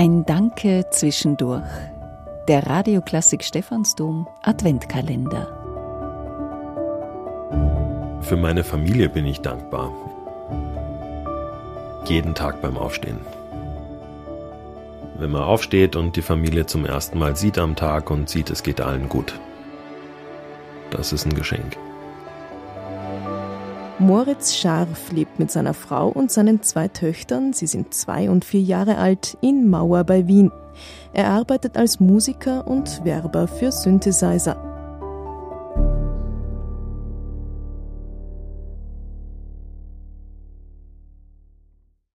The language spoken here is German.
Ein Danke zwischendurch. Der Radioklassik Stephansdom Adventkalender. Für meine Familie bin ich dankbar. Jeden Tag beim Aufstehen. Wenn man aufsteht und die Familie zum ersten Mal sieht am Tag und sieht, es geht allen gut. Das ist ein Geschenk. Moritz Scharf lebt mit seiner Frau und seinen zwei Töchtern, sie sind zwei und vier Jahre alt, in Mauer bei Wien. Er arbeitet als Musiker und Werber für Synthesizer.